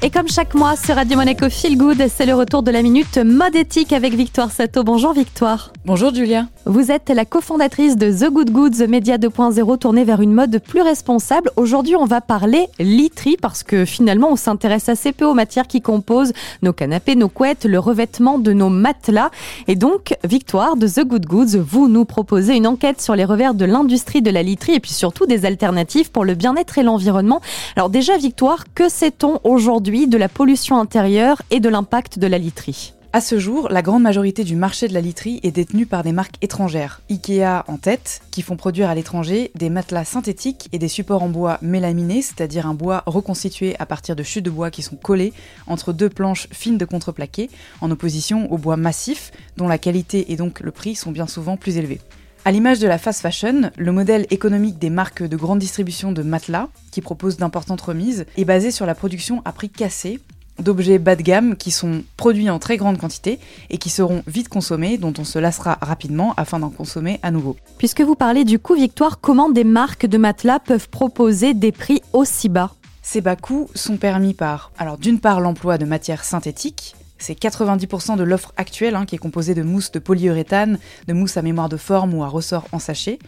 Et comme chaque mois sur Radio Monaco Feel Good, c'est le retour de la minute mode éthique avec Victoire Sato. Bonjour Victoire. Bonjour Julia. Vous êtes la cofondatrice de The Good Goods, média 2.0 tourné vers une mode plus responsable. Aujourd'hui, on va parler literie parce que finalement, on s'intéresse assez peu aux matières qui composent nos canapés, nos couettes, le revêtement de nos matelas. Et donc, Victoire de The Good Goods, vous nous proposez une enquête sur les revers de l'industrie de la literie et puis surtout des alternatives pour le bien-être et l'environnement. Alors déjà, Victoire, que sait-on aujourd'hui de la pollution intérieure et de l'impact de la literie à ce jour, la grande majorité du marché de la literie est détenue par des marques étrangères, Ikea en tête, qui font produire à l'étranger des matelas synthétiques et des supports en bois mélaminés, c'est-à-dire un bois reconstitué à partir de chutes de bois qui sont collées entre deux planches fines de contreplaqué, en opposition au bois massif, dont la qualité et donc le prix sont bien souvent plus élevés. À l'image de la fast fashion, le modèle économique des marques de grande distribution de matelas, qui proposent d'importantes remises, est basé sur la production à prix cassé d'objets bas de gamme qui sont produits en très grande quantité et qui seront vite consommés, dont on se lassera rapidement afin d'en consommer à nouveau. Puisque vous parlez du coût, Victoire, comment des marques de matelas peuvent proposer des prix aussi bas? Ces bas coûts sont permis par, alors d'une part l'emploi de matières synthétiques, c'est 90% de l'offre actuelle hein, qui est composée de mousse de polyuréthane, de mousse à mémoire de forme ou à ressort en sachet.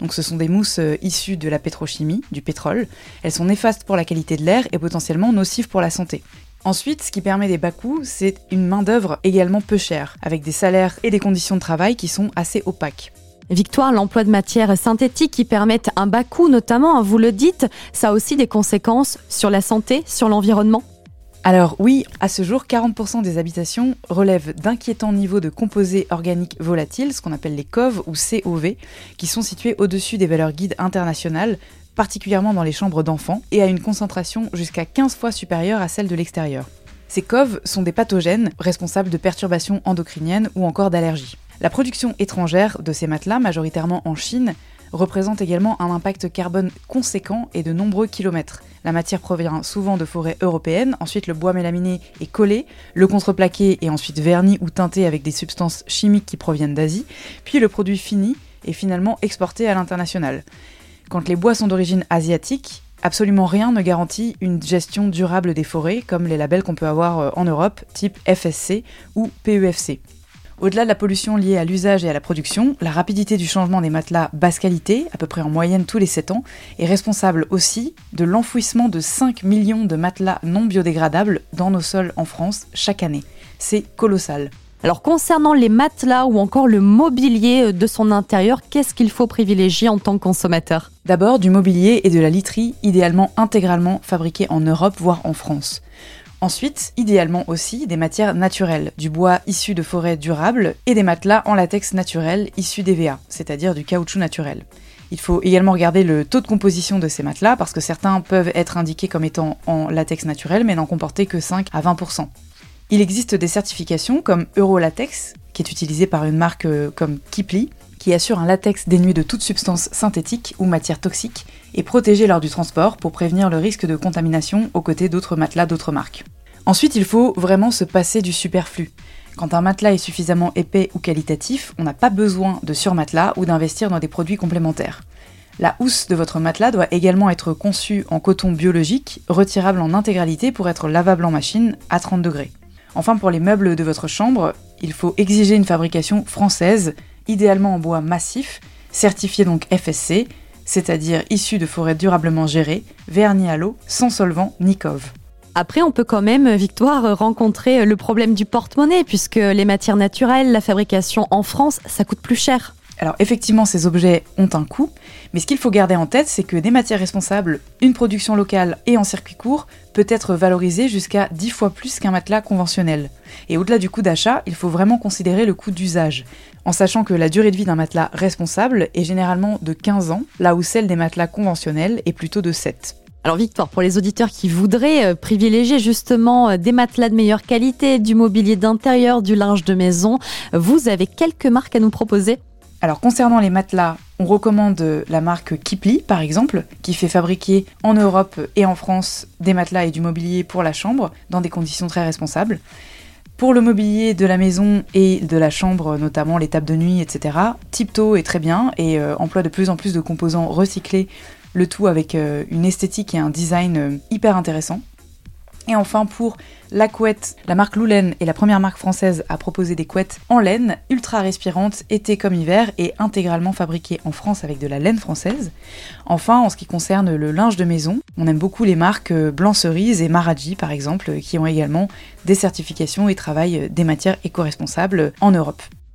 Donc ce sont des mousses euh, issues de la pétrochimie, du pétrole. Elles sont néfastes pour la qualité de l'air et potentiellement nocives pour la santé. Ensuite, ce qui permet des bas coûts, c'est une main-d'œuvre également peu chère, avec des salaires et des conditions de travail qui sont assez opaques. Victoire, l'emploi de matières synthétiques qui permettent un bas coût notamment, hein, vous le dites, ça a aussi des conséquences sur la santé, sur l'environnement alors oui, à ce jour, 40% des habitations relèvent d'inquiétants niveaux de composés organiques volatiles, ce qu'on appelle les COV ou COV, qui sont situés au-dessus des valeurs guides internationales, particulièrement dans les chambres d'enfants, et à une concentration jusqu'à 15 fois supérieure à celle de l'extérieur. Ces COV sont des pathogènes responsables de perturbations endocriniennes ou encore d'allergies. La production étrangère de ces matelas, majoritairement en Chine, représente également un impact carbone conséquent et de nombreux kilomètres. La matière provient souvent de forêts européennes, ensuite le bois mélaminé est collé, le contreplaqué est ensuite verni ou teinté avec des substances chimiques qui proviennent d'Asie, puis le produit fini est finalement exporté à l'international. Quand les bois sont d'origine asiatique, absolument rien ne garantit une gestion durable des forêts, comme les labels qu'on peut avoir euh, en Europe, type FSC ou PEFC. Au-delà de la pollution liée à l'usage et à la production, la rapidité du changement des matelas basse qualité, à peu près en moyenne tous les 7 ans, est responsable aussi de l'enfouissement de 5 millions de matelas non biodégradables dans nos sols en France chaque année. C'est colossal. Alors concernant les matelas ou encore le mobilier de son intérieur, qu'est-ce qu'il faut privilégier en tant que consommateur? D'abord du mobilier et de la literie, idéalement intégralement fabriqués en Europe, voire en France. Ensuite, idéalement aussi des matières naturelles, du bois issu de forêts durables et des matelas en latex naturel issus d'EVA, c'est-à-dire du caoutchouc naturel. Il faut également regarder le taux de composition de ces matelas parce que certains peuvent être indiqués comme étant en latex naturel mais n'en comporter que 5 à 20%. Il existe des certifications comme Eurolatex, qui est utilisée par une marque euh, comme Kipli, qui assure un latex dénué de toute substance synthétique ou matière toxique et protégé lors du transport pour prévenir le risque de contamination aux côtés d'autres matelas d'autres marques. Ensuite, il faut vraiment se passer du superflu. Quand un matelas est suffisamment épais ou qualitatif, on n'a pas besoin de surmatelas ou d'investir dans des produits complémentaires. La housse de votre matelas doit également être conçue en coton biologique, retirable en intégralité pour être lavable en machine à 30 degrés. Enfin, pour les meubles de votre chambre, il faut exiger une fabrication française, idéalement en bois massif, certifié donc FSC, c'est-à-dire issu de forêts durablement gérées, vernis à l'eau, sans solvant ni cove. Après, on peut quand même, Victoire, rencontrer le problème du porte-monnaie, puisque les matières naturelles, la fabrication en France, ça coûte plus cher. Alors effectivement, ces objets ont un coût, mais ce qu'il faut garder en tête, c'est que des matières responsables, une production locale et en circuit court peut être valorisée jusqu'à 10 fois plus qu'un matelas conventionnel. Et au-delà du coût d'achat, il faut vraiment considérer le coût d'usage, en sachant que la durée de vie d'un matelas responsable est généralement de 15 ans, là où celle des matelas conventionnels est plutôt de 7. Alors Victoire, pour les auditeurs qui voudraient euh, privilégier justement euh, des matelas de meilleure qualité, du mobilier d'intérieur, du linge de maison, vous avez quelques marques à nous proposer alors concernant les matelas, on recommande la marque Kipli par exemple, qui fait fabriquer en Europe et en France des matelas et du mobilier pour la chambre dans des conditions très responsables. Pour le mobilier de la maison et de la chambre, notamment les tables de nuit, etc., Tipto est très bien et euh, emploie de plus en plus de composants recyclés le tout avec euh, une esthétique et un design euh, hyper intéressant. Et enfin, pour la couette, la marque Loulen est la première marque française à proposer des couettes en laine, ultra respirantes, été comme hiver, et intégralement fabriquées en France avec de la laine française. Enfin, en ce qui concerne le linge de maison, on aime beaucoup les marques euh, Blanc Cerise et Maraji, par exemple, qui ont également des certifications et travaillent des matières éco-responsables en Europe.